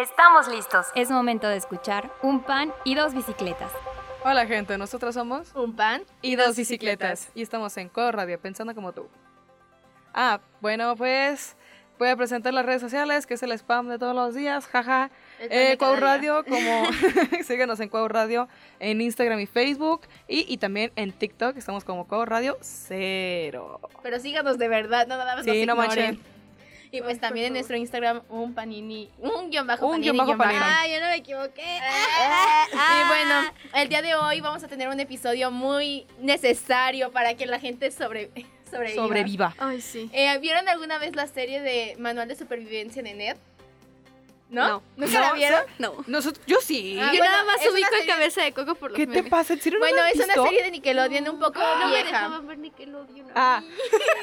Estamos listos. Es momento de escuchar un pan y dos bicicletas. Hola gente, nosotros somos Un pan y dos bicicletas y estamos en Codo Radio, pensando como tú. Ah, bueno, pues voy a presentar las redes sociales, que es el spam de todos los días, jaja. Eh, Cuau Radio, como síguenos en Cuau Radio en Instagram y Facebook y, y también en TikTok, estamos como Cuau Radio Cero. Pero síganos de verdad, no nada más Sí, no nos ignoren. manchen. Y pues también en nuestro Instagram, un panini, un guion bajo Un panini, guion bajo panini. Ah, yo no me equivoqué. Y bueno, el día de hoy vamos a tener un episodio muy necesario para que la gente sobre, sobreviva. Sobreviva. Ay, sí. Eh, ¿Vieron alguna vez la serie de Manual de Supervivencia de Ned? ¿No? No. ¿Nunca No, la vieron? No. Nosotros, yo sí. Ah, Yo bueno, nada más ubico una serie- cabeza de coco por los ¿Qué te pasa? ¿En serio no Bueno, lo es una serie de Nickelodeon un poco No me vieja. dejaban ver Nickelodeon. Ah,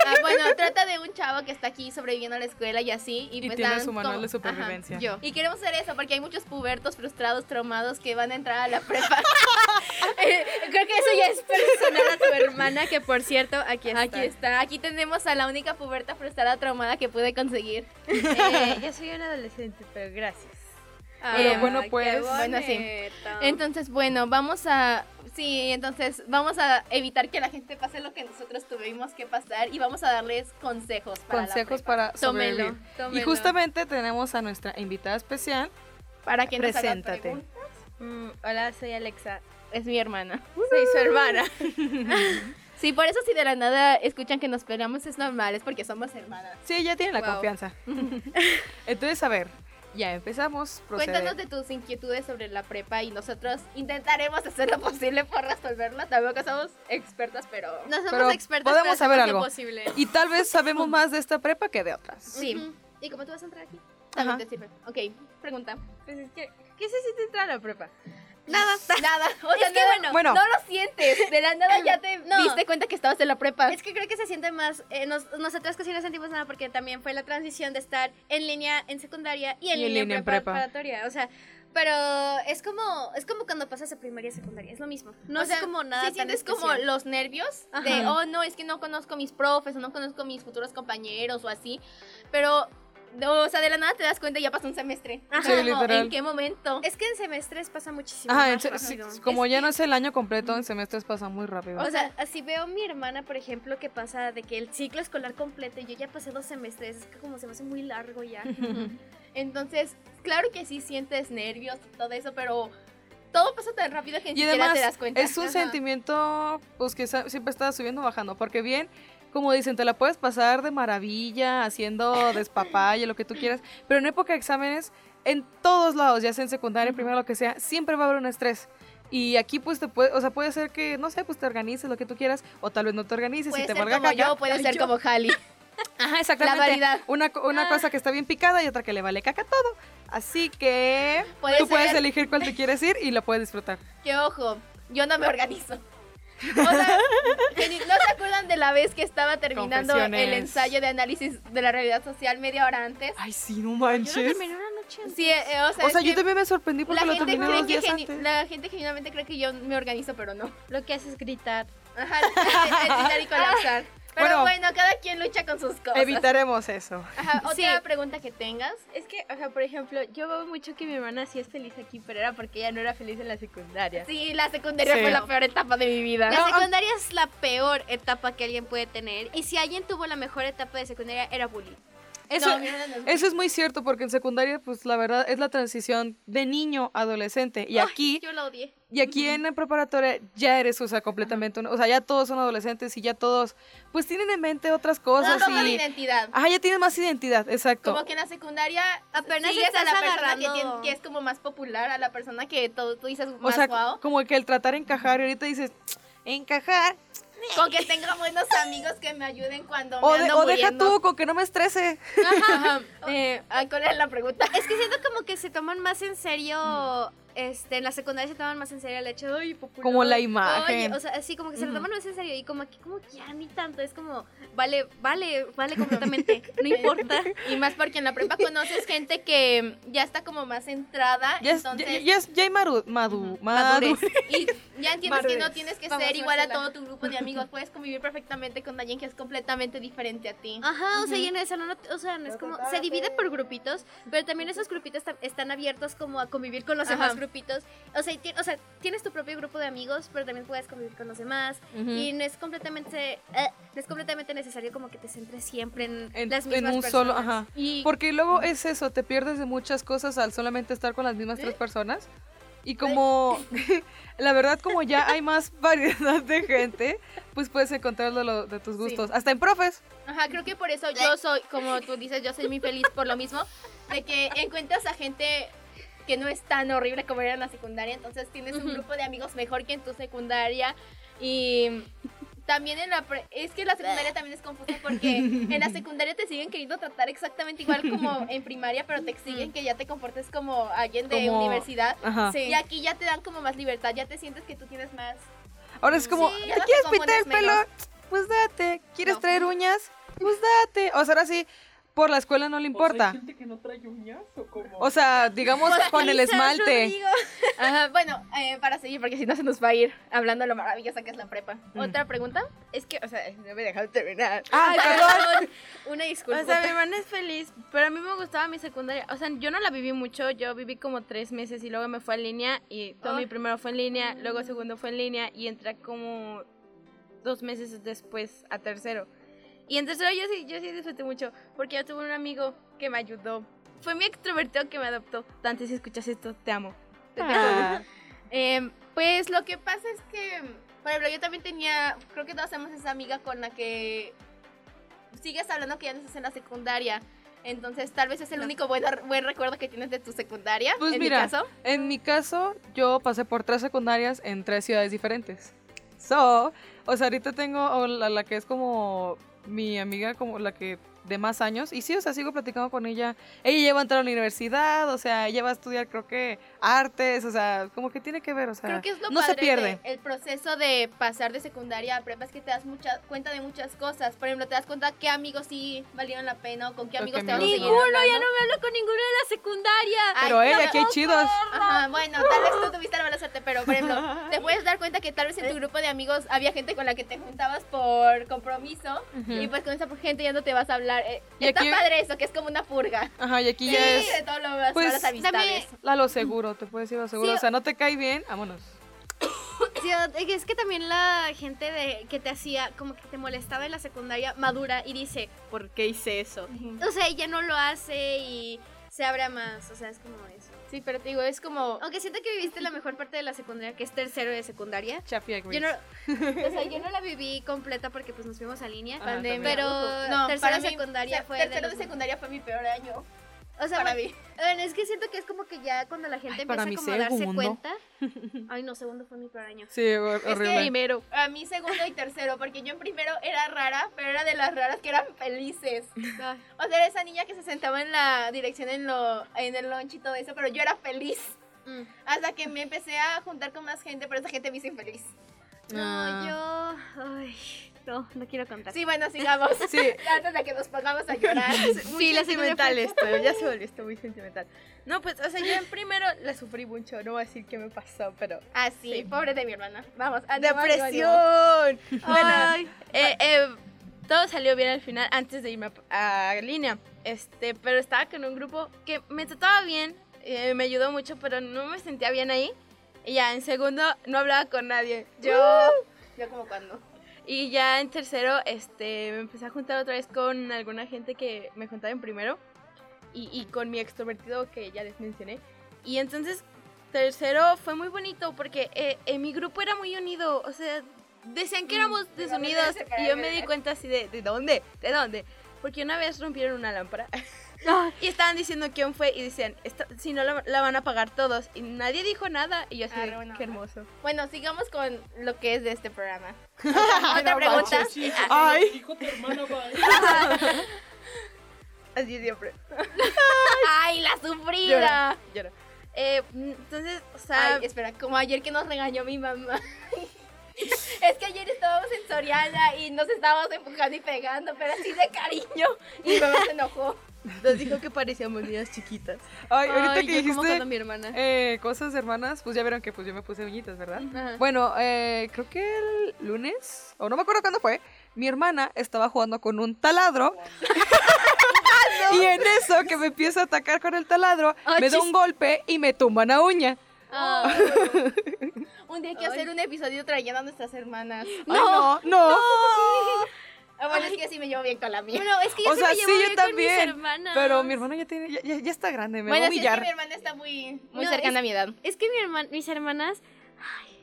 Ah, bueno, trata de un chavo que está aquí sobreviviendo a la escuela y así. Y, y pues tiene dan su manual como- de supervivencia. Yo. Y queremos hacer eso porque hay muchos pubertos frustrados, traumados que van a entrar a la prepa. Eh, Creo que eso ya es personal a tu hermana, que por cierto, aquí está. Aquí está. Aquí tenemos a la única puberta frustrada, traumada que pude conseguir. Eh, yo soy un adolescente, pero gracias. Pero Eh, bueno, pues, bueno, sí. Entonces, bueno, vamos a... Sí, entonces vamos a evitar que la gente pase lo que nosotros tuvimos que pasar y vamos a darles consejos para la consejos prepa. para Tómelo. Y justamente tenemos a nuestra invitada especial. Para que nos haga Preséntate. preguntas. Mm, hola, soy Alexa. Es mi hermana. Soy su hermana. Sí, por eso si de la nada escuchan que nos peleamos es normal, es porque somos hermanas. Sí, ya tiene la Wow. confianza. Entonces, a ver, ya empezamos. Procede. Cuéntanos de tus inquietudes sobre la prepa y nosotros intentaremos hacer lo posible por resolverla. Tampoco somos expertas, pero No somos Pero expertos, podemos pero saber algo. posible. Y tal vez sabemos más de esta prepa que de otras. sí, Ujú. ¿Y cómo tú vas a entrar aquí? también Ajá. te sirve. Ok, pregunta. Pues es que, ¿qué se siente entrar a la prepa? Nada. Nada, o sea, Es que no, bueno, Bueno. no lo sientes. De la nada ya te No. diste cuenta que estabas en la prepa. Es que creo que se siente más. eh, nos- nosotras casi no sentimos nada porque también fue la transición de estar en línea en secundaria y en Y en línea, línea en en prepa. preparatoria. O sea, pero es como es como cuando pasas de primaria a secundaria. Es lo mismo. No O es como nada. sí tan sientes como los nervios de, oh, no, es que no conozco a mis profes o no conozco a mis futuros compañeros o así. Pero, o sea, de la nada te das cuenta y ya pasó un semestre. Ajá. Sí, literal. ¿En qué momento? Es que en semestres pasa muchísimo. Ajá, más sí, como ya no es el año completo, en semestres pasa muy rápido. O sea, así veo a mi hermana, por ejemplo, que pasa de que el ciclo escolar completo y yo ya pasé dos semestres, es que como se me hace muy largo ya. Entonces, claro que sí sientes nervios y todo eso, pero todo pasa tan rápido que ni y siquiera te das cuenta. es un Ajá. sentimiento pues que siempre está subiendo o bajando. Porque bien, como dicen, te la puedes pasar de maravilla, haciendo despapalle, lo que tú quieras. Pero en época de exámenes, en todos lados, ya sea en secundaria, primero, lo que sea, siempre va a haber un estrés. Y aquí pues te puede, o sea, puede ser que, no sé, pues te organices lo que tú quieras, o tal vez no te organices Puede y te ser valga como caca. yo, puede ser como Jali. Ajá, exactamente. La variedad. Una, una cosa que está bien picada y otra que le vale caca todo. Así que Puede tú puedes elegir cuál te quieres ir y lo puedes disfrutar. Que ojo, yo no me organizo. O sea, ¿no se acuerdan de la vez que estaba terminando el ensayo de análisis de la realidad social media hora antes? Ay, sí, no Yo no manches. terminé una noche antes. Sí, eh, o sea, O sea, yo también me sorprendí porque la lo gente, terminé cree dos que días antes. la gente genuinamente cree que yo me organizo, pero no. Lo que haces es gritar. Ajá, gritar y colapsar. Pero Bueno. bueno, cada quien lucha con sus cosas. Evitaremos eso. Ajá, otra Sí. pregunta que tengas. Es que, o sea, por ejemplo, yo veo mucho que mi hermana sí es feliz aquí, pero era porque ella no era feliz en la secundaria. Sí, la secundaria Sí. fue la peor etapa de mi vida. La secundaria es la peor etapa que alguien puede tener. Y si alguien tuvo la mejor etapa de secundaria, era bullying. Eso, No, mi hermana no es- eso es muy cierto porque en secundaria, pues la verdad es la transición de niño a adolescente. Y Ay, aquí, yo la odié. Y aquí en la preparatoria ya eres, o sea, completamente, o sea, ya todos son adolescentes y ya todos, pues tienen en mente otras cosas de y... identidad. Ajá, ya tienen más identidad, exacto. Como que en la secundaria Apenas sigues a estás la persona que, agarrando- tiene- que es como más popular, a la persona que todo, tú dices o más sea, guau. como que el tratar de encajar y ahorita dices, encajar. Con que tenga buenos amigos que me ayuden cuando O, me de- ando o deja muriendo. tú, con que no me estrese. Ajá. Eh, ah, ¿Cuál es la pregunta? Es que siento como que se toman más en serio este, en la secundaria se toman más en serio el hecho de, "Ay, popular, Como la oye", imagen. o sea, así como que se lo toman más en serio y como aquí, como que ya ni tanto, es como, vale, vale, vale completamente, no importa. Y más porque en la prepa conoces gente que ya está como más centrada. Ya, es- entonces, ya, ya, ya hay maru, madu, Madurez. madurez. Y ya entiendes que no Madurez. tienes que Vamos, ser igual a todo tu grupo de amigos. Puedes convivir perfectamente con alguien que es completamente diferente a ti. Ajá, o sea, y en el salón, no- o sea, no es como, se divide por grupitos, pero también esos grupitos están abiertos como a convivir con los Ajá. demás grupitos. O sea, ti- o sea, tienes tu propio grupo de amigos, pero también puedes convivir con los demás. Ujú. Y no es completamente, eh, no es completamente necesario como que te centres siempre en, En, las en mismas un personas. solo, ajá. Y Porque luego es eso, te pierdes de muchas cosas al solamente estar con las mismas tres personas. Y como, la verdad, como ya hay más variedad de gente, pues puedes encontrar lo- de tus gustos. Hasta en profes. Ajá, creo que por eso yo soy, como tú dices, yo soy muy feliz por lo mismo, de que encuentras a gente que no es tan horrible como era en la secundaria, entonces tienes un grupo de amigos mejor que en tu secundaria y también en la pre- es que la secundaria también es confusa porque en la secundaria te siguen queriendo tratar exactamente igual como en primaria, pero te exigen que ya te comportes como alguien de Como- universidad. Ajá. Sí. Y aquí ya te dan como más libertad, ya te sientes que tú tienes más. Ahora es como, Sí, ¿te ya no te quieres pintar el pelo? menos. Pues date. ¿Quieres No. traer uñas? Pues date. O sea, ahora sí, por la escuela no le importa. gente que no trae uñas o como. O sea, digamos con el esmalte. Ajá, bueno, eh, para seguir, porque si no se nos va a ir hablando de lo maravillosa que es la prepa. Mm. ¿Otra pregunta? Es que, o sea, no me dejaron terminar. Ay, perdón. Una disculpa. O sea, mi hermana es feliz, pero a mí me gustaba mi secundaria. O sea, yo no la viví mucho, yo viví como tres meses y luego me fue en línea y todo mi primero fue en línea, luego segundo fue en línea y entré como dos meses después a tercero. Y en tercero yo sí, yo sí disfruté mucho porque yo tuve un amigo que me ayudó. Fue mi extrovertido que me adoptó. Dante, si escuchas esto, te amo. Te. Ah, Em, pues lo que pasa es que, por ejemplo, yo también tenía, creo que todos tenemos esa amiga con la que sigues hablando que ya no estás en la secundaria. Entonces, tal vez es el único buen, buen recuerdo que tienes de tu secundaria. Pues en mira, mi caso. En mi caso, yo pasé por tres secundarias en tres ciudades diferentes. So, o sea, ahorita tengo la, la que es como mi amiga, como la que de más años. Y sí, o sea, sigo platicando con ella. Ella ya va a entrar a la universidad, o sea, ella va a estudiar, creo que, artes, o sea, como que tiene que ver, o sea, Creo que es lo no padre se pierde. de el proceso de pasar de secundaria a prepa es que te das mucha cuenta de muchas cosas. Por ejemplo, te das cuenta qué amigos sí valieron la pena o con qué amigos qué te vas a amigos seguir no. hablando. ya no me hablo con ninguno de la secundaria. Pero Ay, ella, no, aquí hay chidos. Ajá, bueno, tal vez tú tuviste la mala suerte, pero por ejemplo, te puedes dar cuenta que tal vez en tu grupo de amigos había gente con la que te juntabas por compromiso y pues con esa gente ya no te vas a hablar. Eh, Y está aquí- padre eso, que es como una purga. Ajá, y aquí Sí, ya de es todo lo pues, malas amistades. a lo seguro, te puedes ir a lo seguro. Sí. O sea, no te cae bien, vámonos. Sí, es que también la gente de, que te hacía, como que te molestaba en la secundaria, madura y dice, ¿Por qué hice eso? o sea, ella no lo hace y se abre más, o sea, es como eso. Sí, pero te digo, es como... Aunque siento que viviste la mejor parte de la secundaria, que es tercero de secundaria. Yo no, o sea, yo no la viví completa porque pues nos fuimos a línea, Ajá, pandemia. pero No, tercero de secundaria o sea, fue tercero de, secundaria fue mi peor año O sea, para bueno, mí. bueno, es que siento que es como que ya cuando la gente Ay, empieza como a darse cuenta. Ay, no, segundo fue mi peor año. Sí, hor- que- horrible. Primero. A mí segundo y tercero, porque yo en primero era rara, pero era de las raras que eran felices. Ay. O sea, era esa niña que se sentaba en la dirección en, lo, en el lunch y todo eso, pero yo era feliz. Mm. Hasta que me empecé a juntar con más gente, pero esa gente me hizo infeliz. No, Ah. yo. Ay, no, no quiero contar. Sí, bueno, sigamos. Sí. Antes de que nos pongamos a llorar. Sí, la sentimental esto, ya se volvió esto muy sentimental. No, pues, o sea, yo en primero la sufrí mucho, no voy a decir qué me pasó, pero... Ah, sí, pobre de mi hermana. Vamos, ánimo, ánimo, ánimo. ¡Depresión! Bueno, Ay. eh, eh, todo salió bien al final antes de irme a, a línea. Este, pero estaba con un grupo que me trataba bien, eh, me ayudó mucho, pero no me sentía bien ahí. Y ya en segundo no hablaba con nadie. Yo. Yo como cuando. Y ya en tercero, este, me empecé a juntar otra vez con alguna gente que me juntaba en primero. Y, y con mi extrovertido que ya les mencioné. Y entonces, tercero fue muy bonito porque eh, en mi grupo era muy unido. O sea, decían que éramos desunidos. Y yo me di cuenta así de, ¿de dónde? ¿De dónde? Porque una vez rompieron una lámpara. y estaban diciendo quién fue y decían, "Esta- si no la, la van a pagar todos. Y nadie dijo nada. Y yo así, Ah, buena qué hermoso. Bueno, sigamos con lo que es de este programa. Otra no pregunta. manches. Sí, Ay. dijo tu hermana, va. Así siempre. ¡Ay, la sufrida! Lloro. Eh, entonces, o sea, Ay, espera, como ayer que nos regañó mi mamá. Es que ayer estábamos en Soriana y nos estábamos empujando y pegando, pero así de cariño. Y mi mamá se enojó. nos dijo que parecíamos niñas chiquitas. Ay, ahorita Ay, que yo dijiste mi hermana. eh, cosas de hermanas, pues ya vieron que pues yo me puse uñitas, ¿verdad? Ajá. Bueno, eh, creo que el lunes, o no me acuerdo cuándo fue, mi hermana estaba jugando con un taladro. y en eso que me empieza a atacar con el taladro, me da un golpe y me tumba una uña. Ah. Un día hay que hacer un episodio trayendo a nuestras hermanas. Ay, no, no. Ah, bueno, es que sí me llevo bien con la mía. Bueno, es que yo O sí sea, me sí, llevo yo bien con mis también, hermanas. Pero mi hermana ya, tiene, ya, ya- ya está grande, me bueno, va a sí, es que humillar. mi hermana está muy, muy No, cercana es- a mi edad. Es que mi herman- mis hermanas. ay,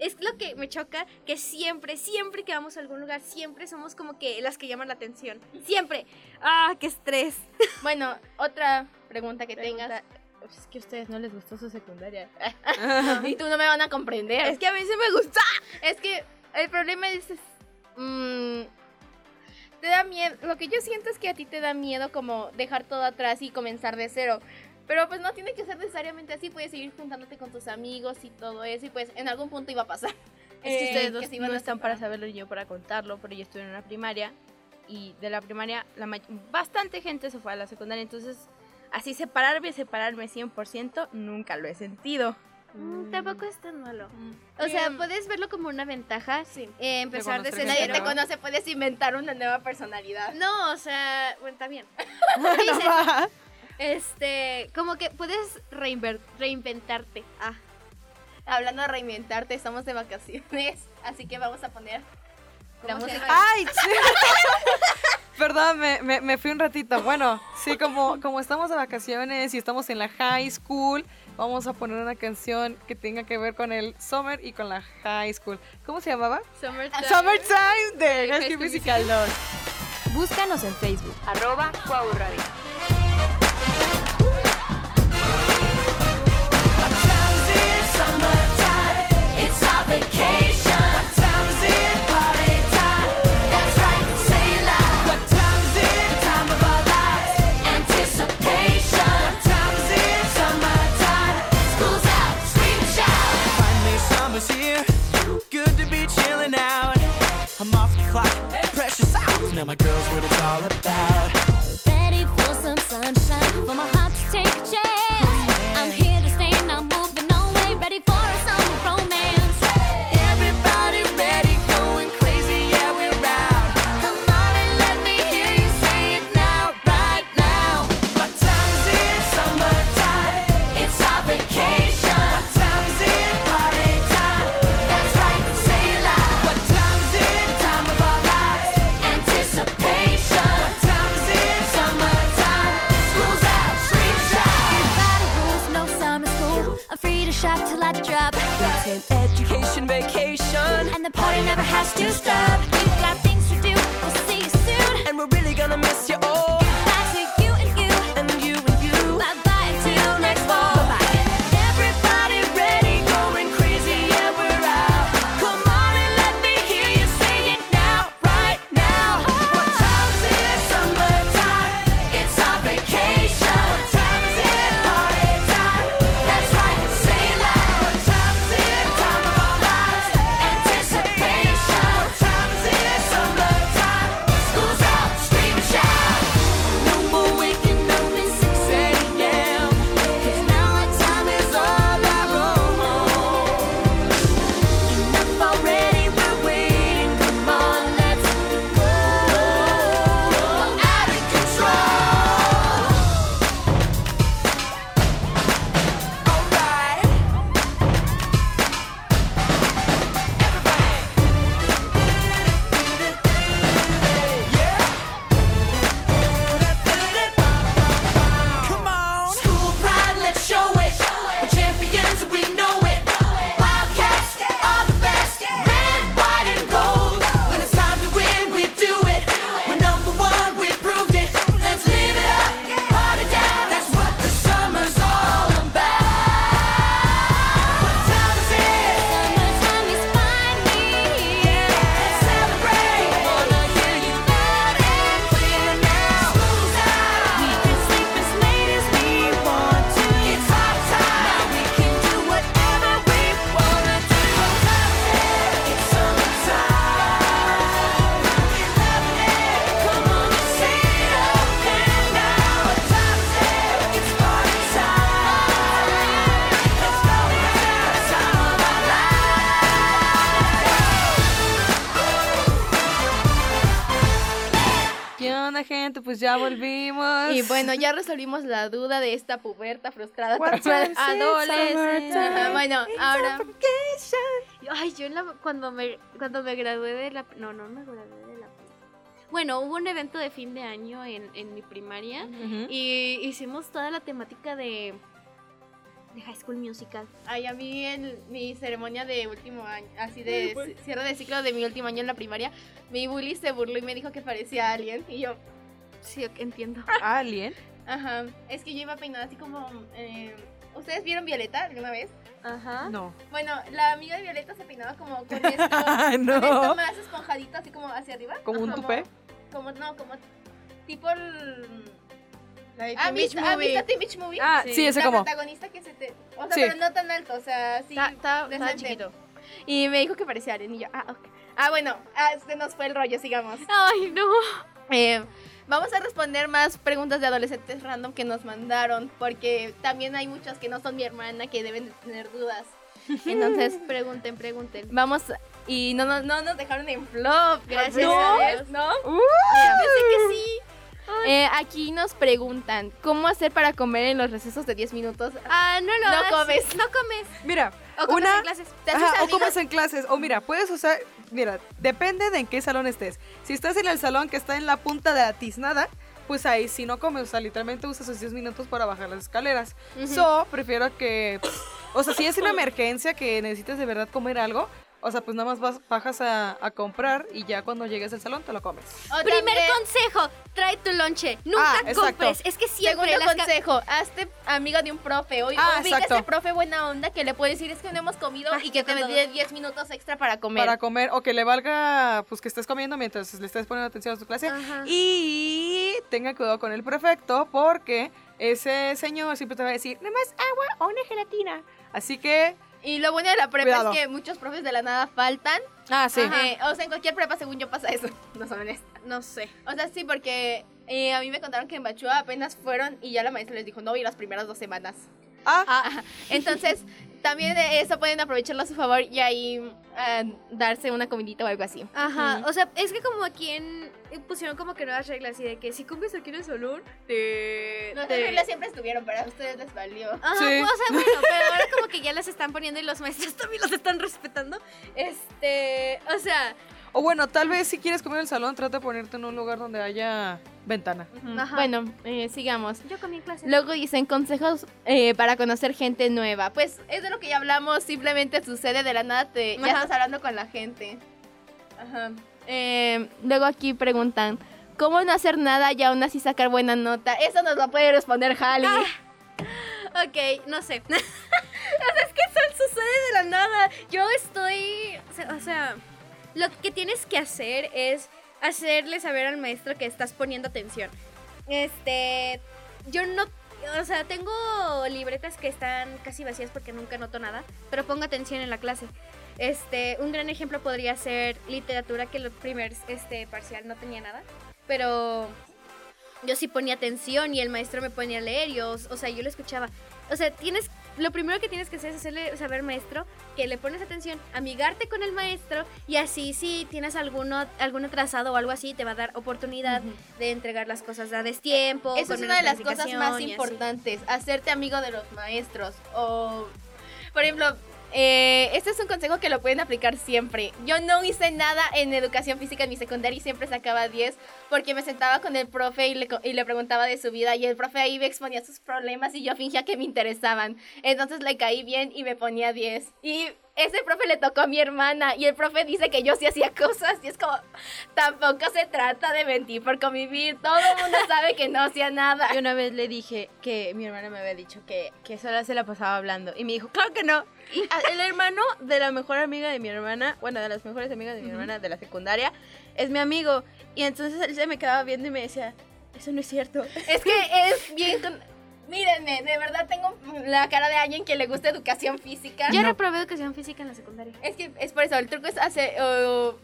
es lo que me choca, que siempre, siempre que vamos a algún lugar, siempre somos como que las que llaman la atención. Siempre. ¡Ah, qué estrés! Bueno, otra pregunta que Pregunta, tengas. Es que a ustedes no les gustó su secundaria. Y tú no me van a comprender. Es que a mí sí me gusta. Es que el problema es, es, mm, te da miedo, lo que yo siento es que a ti te da miedo como dejar todo atrás y comenzar de cero. Pero pues no tiene que ser necesariamente así, puedes seguir juntándote con tus amigos y todo eso y pues en algún punto iba a pasar. Es que Eh, ustedes dos iban no están para saberlo y yo para contarlo, pero yo estuve en una primaria y de la primaria la bastante gente se fue a la secundaria, entonces así separarme, separarme 100% nunca lo he sentido. Mm, Tampoco es tan malo. Mm. O sea, puedes verlo como una ventaja. eh, empezar desde Nadie te nueva. conoce, puedes inventar una nueva personalidad. No, o sea, bueno, está bien. Dices, este, como que puedes reinventarte. Ah, Hablando de reinventarte, estamos de vacaciones, así que vamos a poner la ¿Cómo se música. ¡Ay! Perdón, me, me, me fui un ratito. Bueno, sí, como, como estamos de vacaciones y estamos en la high school, vamos a poner una canción que tenga que ver con el summer y con la high school. ¿Cómo se llamaba? Summertime. Summertime de High School School Musical 2. Búscanos en Facebook, arroba Cuau Radio. Precious hours. Now my girl's what it's all about. Ready for some sunshine, for my heart to take a chance. Never has to stop. Bueno, ya resolvimos la duda de esta puberta frustrada. Adolescente. bueno, ahora Ay, yo en la- cuando me cuando me gradué de la no, no me gradué de la Bueno, hubo un evento de fin de año en, en mi primaria Ujú. y hicimos toda la temática de de High School Musical. Ay, a mí en mi ceremonia de último año, así de ci- cierre de ciclo de mi último año en la primaria, mi bully se burló y me dijo que parecía alien. Y yo, Sí, entiendo. Alien. ajá, es que yo iba peinada así como... eh, ¿Ustedes vieron Violeta alguna vez? Ajá. No. Bueno, la amiga de Violeta se peinaba como con esto, Ay, con esto no. más esponjadito, así como hacia arriba. ¿Como un tupé? Como, no, como tipo el... La de ¿Han Teen Beach visto, ¿han Movie. Teen Beach Movie? Ah, sí, ese la como. protagonista que se te... O sea, Sí. pero no tan alto, o sea, sí... Decente. chiquito. Y me dijo que parecía Alien y yo, ah, ok. Ah, bueno, ah, se nos fue el rollo, sigamos. Ay, no. Eh, vamos a responder más preguntas de adolescentes random que nos mandaron, porque también hay muchas que no son mi hermana que deben de tener dudas. Entonces, Pregunten, pregunten. vamos, y no, no, no nos dejaron en flop, gracias No. a Dios, ¿no? Pensé que sí. Eh, aquí nos preguntan, ¿cómo hacer para comer en los recesos de 10 minutos? Ah, no lo No hagas. comes. No comes. Mira, O comes Una- en clases. ¿Te haces Ajá, en clases. O mira, puedes usar. Mira, depende de en qué salón estés. Si estás en el salón que está en la punta de la tiznada, pues ahí si no comes. O sea, literalmente usas esos 10 minutos para bajar las escaleras. So, prefiero que. O sea, si es una emergencia que necesites de verdad comer algo, o sea, pues nada más vas, bajas a, a comprar y ya cuando llegues al salón te lo comes. O Primer también, consejo, trae tu lonche. Nunca Ah, compres. Es que siempre Segundo las consejo, hazte amiga de un profe. O, Ah, o ese profe buena onda que le puede decir es que no hemos comido Ah, y que te todo. dé 10 minutos extra para comer. Para comer, o que le valga, pues que estés comiendo mientras le estés poniendo atención a tu clase. Ajá. Y tenga cuidado con el prefecto porque ese señor siempre te va a decir, nada más agua o una gelatina. Así que, Y lo bueno de la prepa Cuidado. es que muchos profes de la nada faltan. ah, sí. Eh, o sea, en cualquier prepa, según yo, pasa eso. No son honestas. No sé. O sea, sí, porque eh, a mí me contaron que en Bachúa apenas fueron y ya la maestra les dijo, no voy las primeras dos semanas. Ah, Ajá. Entonces, también de eso pueden aprovecharlo a su favor y ahí ah, darse una comidita o algo así. Ajá, o sea, es que como aquí en pusieron como que nuevas reglas y de que si comes aquí en el salón te, Nuestras te- reglas siempre estuvieron, pero a ustedes les valió. Ajá, Sí. o sea, bueno, pero ahora como que ya las están poniendo y los maestros también los están respetando. Este, o sea, o bueno, tal vez si quieres comer en el salón, trata de ponerte en un lugar donde haya ventana. Ajá. Bueno, eh, sigamos. yo comí en clase. Luego dicen consejos eh, para conocer gente nueva. Pues es de lo que ya hablamos, simplemente sucede de la nada, te, ya estás hablando con la gente. Ajá. Eh, luego aquí preguntan, ¿cómo no hacer nada y aún así sacar buena nota? Eso nos lo puede responder Halley. Ok, no sé. o sea, es que eso sucede de la nada. Yo estoy. o sea- O sea, lo que tienes que hacer es hacerle saber al maestro que estás poniendo atención. Este. Yo no. O sea, tengo libretas que están casi vacías porque nunca noto nada, pero pongo atención en la clase. Este, un gran ejemplo podría ser literatura, que el primer este, parcial no tenía nada, pero yo sí ponía atención y el maestro me ponía a leer, y yo, o sea, yo lo escuchaba. O sea, tienes, lo primero que tienes que hacer es hacerle saber maestro que le pones atención, amigarte con el maestro y así si tienes alguno, algún atrasado o algo así, te va a dar oportunidad de entregar las cosas a destiempo. Eso con es una de las cosas más y así. importantes, hacerte amigo de los maestros. O, por ejemplo, eh, este es un consejo que lo pueden aplicar siempre. Yo no hice nada en educación física en mi secundaria y siempre sacaba 10 porque me sentaba con el profe y le, preguntaba de su vida y el profe ahí me exponía sus problemas y yo fingía que me interesaban. Entonces le caí bien y me ponía 10. Y ese profe le tocó a mi hermana y el profe dice que yo sí hacía cosas y es como, tampoco se trata de mentir por convivir, todo el mundo sabe que no hacía nada. Yo una vez le dije que mi hermana me había dicho que, que sola se la pasaba hablando. Y me dijo, claro que no. El hermano de la mejor amiga de mi hermana, bueno, de las mejores amigas de mi hermana de la secundaria, es mi amigo. Y entonces él se me quedaba viendo y me decía, eso no es cierto. Es que es bien... con- Mírenme, de verdad tengo la cara de alguien que le gusta educación física. Yo reprobé educación física en la secundaria. Es que es por eso, el truco es hacer,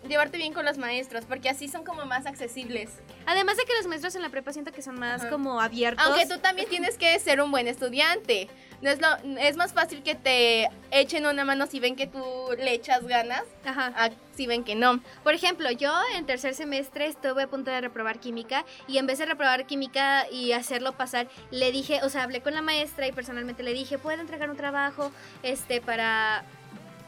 llevarte bien con los maestros, porque así son como más accesibles. Además de que los maestros en la prepa siento que son más Ajá. como abiertos. Aunque tú también tienes que ser un buen estudiante. No es, lo, es más fácil que te echen una mano si ven que tú le echas ganas, Ajá. a si ven que no. Por ejemplo, yo en tercer semestre estuve a punto de reprobar química y en vez de reprobar química y hacerlo pasar, le dije, o sea, hablé con la maestra y personalmente le dije, ¿puedo entregar un trabajo este para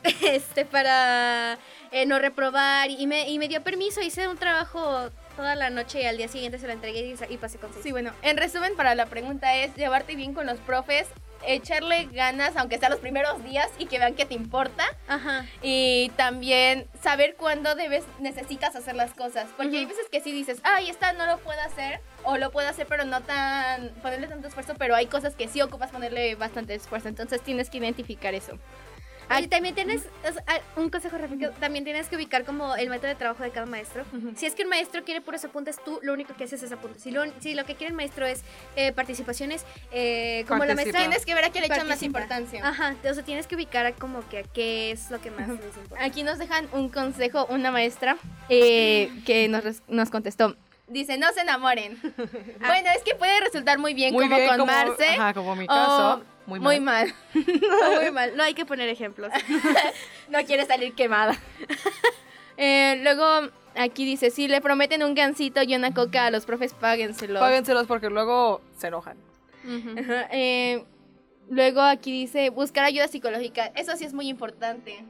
este para eh, no reprobar y me, y me dio permiso, hice un trabajo toda la noche y al día siguiente se lo entregué y, pasé con seis. Sí, bueno, en resumen para la pregunta es llevarte bien con los profes, echarle ganas aunque sea los primeros días y que vean que te importa. Ajá. Y también saber cuándo debes, necesitas hacer las cosas. Porque hay veces que sí dices, ay, esta no lo puedo hacer. O lo puedo hacer, pero no tan. ponerle tanto esfuerzo. Pero hay cosas que sí ocupas ponerle bastante esfuerzo. Entonces tienes que identificar eso. Y también tienes, o sea, ah, un consejo rápido, también tienes que ubicar como el método de trabajo de cada maestro. Si es que un maestro quiere puros apuntes, tú lo único que haces es apuntes. Si lo, si lo que quiere el maestro es eh, participaciones, eh, como la Participa. maestra... Tienes que ver a qué le echan más importancia. Ajá, o sea, tienes que ubicar como que a qué es lo que más les importa. Aquí nos dejan un consejo, una maestra eh, que nos, nos contestó. Dice, no se enamoren. bueno, es que puede resultar muy bien Muy como bien, con como, Marce. ajá, como mi o caso. Muy mal. Muy mal. Muy mal, no hay que poner ejemplos. no quiere salir quemada. Eh, luego aquí dice, si le prometen un gansito y una coca a los profes, páguenselos. Páguenselos porque luego se enojan. Ajá, eh, luego aquí dice, buscar ayuda psicológica. Eso sí es muy importante.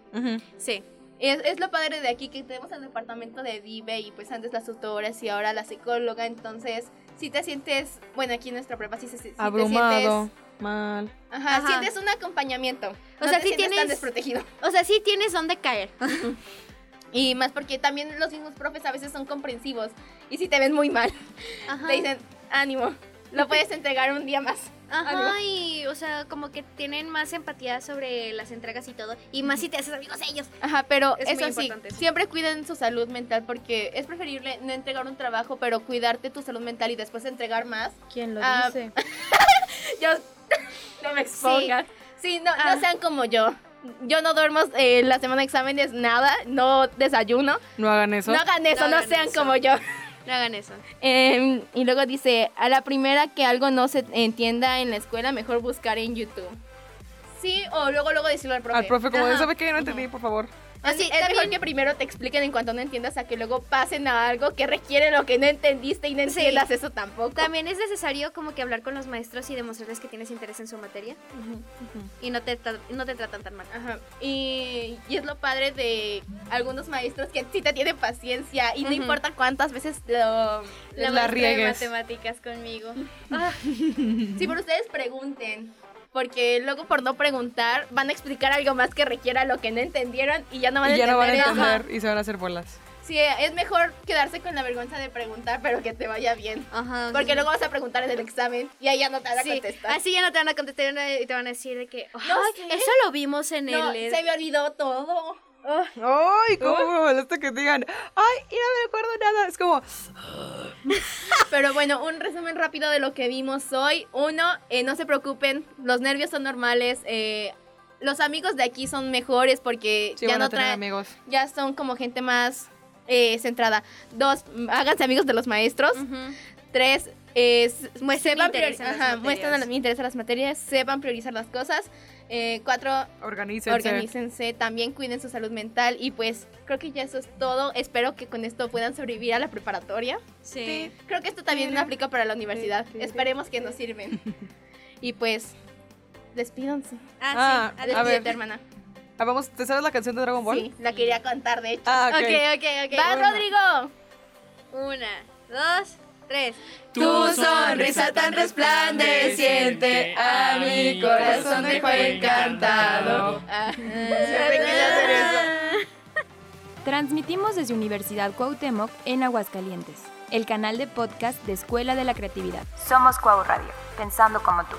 Sí. Es, es lo padre de aquí que tenemos el departamento de DIVE y pues antes las tutoras y ahora la psicóloga. Entonces, si te sientes, bueno, aquí en nuestra prepa sí, se- sí te Abrumado, sientes, mal. ajá, Ajá. sientes un acompañamiento. O no sea, te sí sientes tan tienes- desprotegido. O sea, sí tienes dónde caer. Y más porque también los mismos profes a veces son comprensivos. Y si te ven muy mal, Ajá. te dicen, ánimo, lo puedes entregar un día más. Ajá, y o sea, como que tienen más empatía sobre las entregas y todo. Y más si te haces amigos de ellos. Ajá, pero Es eso sí, siempre cuiden su salud mental porque es preferible no entregar un trabajo, pero cuidarte tu salud mental y después entregar más. ¿Quién lo Ah, dice? Yo no me expongas. Sí, no, no sean como yo. Yo no duermo eh, la semana de exámenes nada, no desayuno. No hagan eso. No hagan eso, No no, hagan sean eso. como yo. No hagan eso. Em, y luego dice, a la primera que algo no se entienda en la escuela, mejor buscar en YouTube. Sí, o luego luego decirlo al profe. Al profe, como. ¿sabe qué? No entendí, por favor. Es, Así, es mejor que primero te expliquen en cuanto no entiendas a que luego pasen a algo que requiere lo que no entendiste y no Sí. entiendas eso tampoco. También es necesario como que hablar con los maestros y demostrarles que tienes interés en su materia. Y no te, no te tratan tan mal. Ajá. Y, y es lo padre de algunos maestros que sí te tienen paciencia y no importa cuántas veces lo... La, La maestra de riegues. matemáticas conmigo. Sí, pero ustedes pregunten. Porque luego por no preguntar van a explicar algo más que requiera lo que no entendieron y ya no van a Y ya entender. no van a eso. entender y se van a hacer bolas. Sí, es mejor quedarse con la vergüenza de preguntar, pero que te vaya bien. Ajá. Porque luego vas a preguntar en el examen y ahí ya no te van a Sí, contestar. así ya no te van a contestar y te van a decir de que, "Ay, sé. eso lo vimos en No, el... se me olvidó todo. ¡Ay! ¿Cómo me molesta que digan? ¡Ay! Y no me acuerdo nada. Es como, Pero bueno, un resumen rápido de lo que vimos hoy. Uno, eh, no se preocupen, los nervios son normales. eh, los amigos de aquí son mejores porque sí, ya van a no tener traen, amigos. ya son como gente más eh, centrada. Dos, háganse amigos de los maestros. Tres, eh, sepan interés priori- en las ajá, materias. muestran el interés a las materias, sepan priorizar las cosas. Eh, cuatro, Organícense. organícense, también cuiden su salud mental y pues creo que ya eso es todo. Espero que con esto puedan sobrevivir a la preparatoria. Sí. Creo que esto también aplica para la universidad. Esperemos que nos sirven. Y pues, despídanse. Ah, Ah, sí. a Despídete, ver. hermana. Ah, vamos, ¿te sabes la canción de Dragon Ball? Sí, la quería contar, de hecho. Ah, ok. Ok, ok, ok. ¡Va, Rodrigo! Una, dos, tres. Tu sonrisa tan resplandeciente a mi corazón dejó encantado. Ah, Transmitimos desde Universidad Cuauhtémoc en Aguascalientes, el canal de podcast de Escuela de la Creatividad. Somos Cuau Radio, pensando como tú.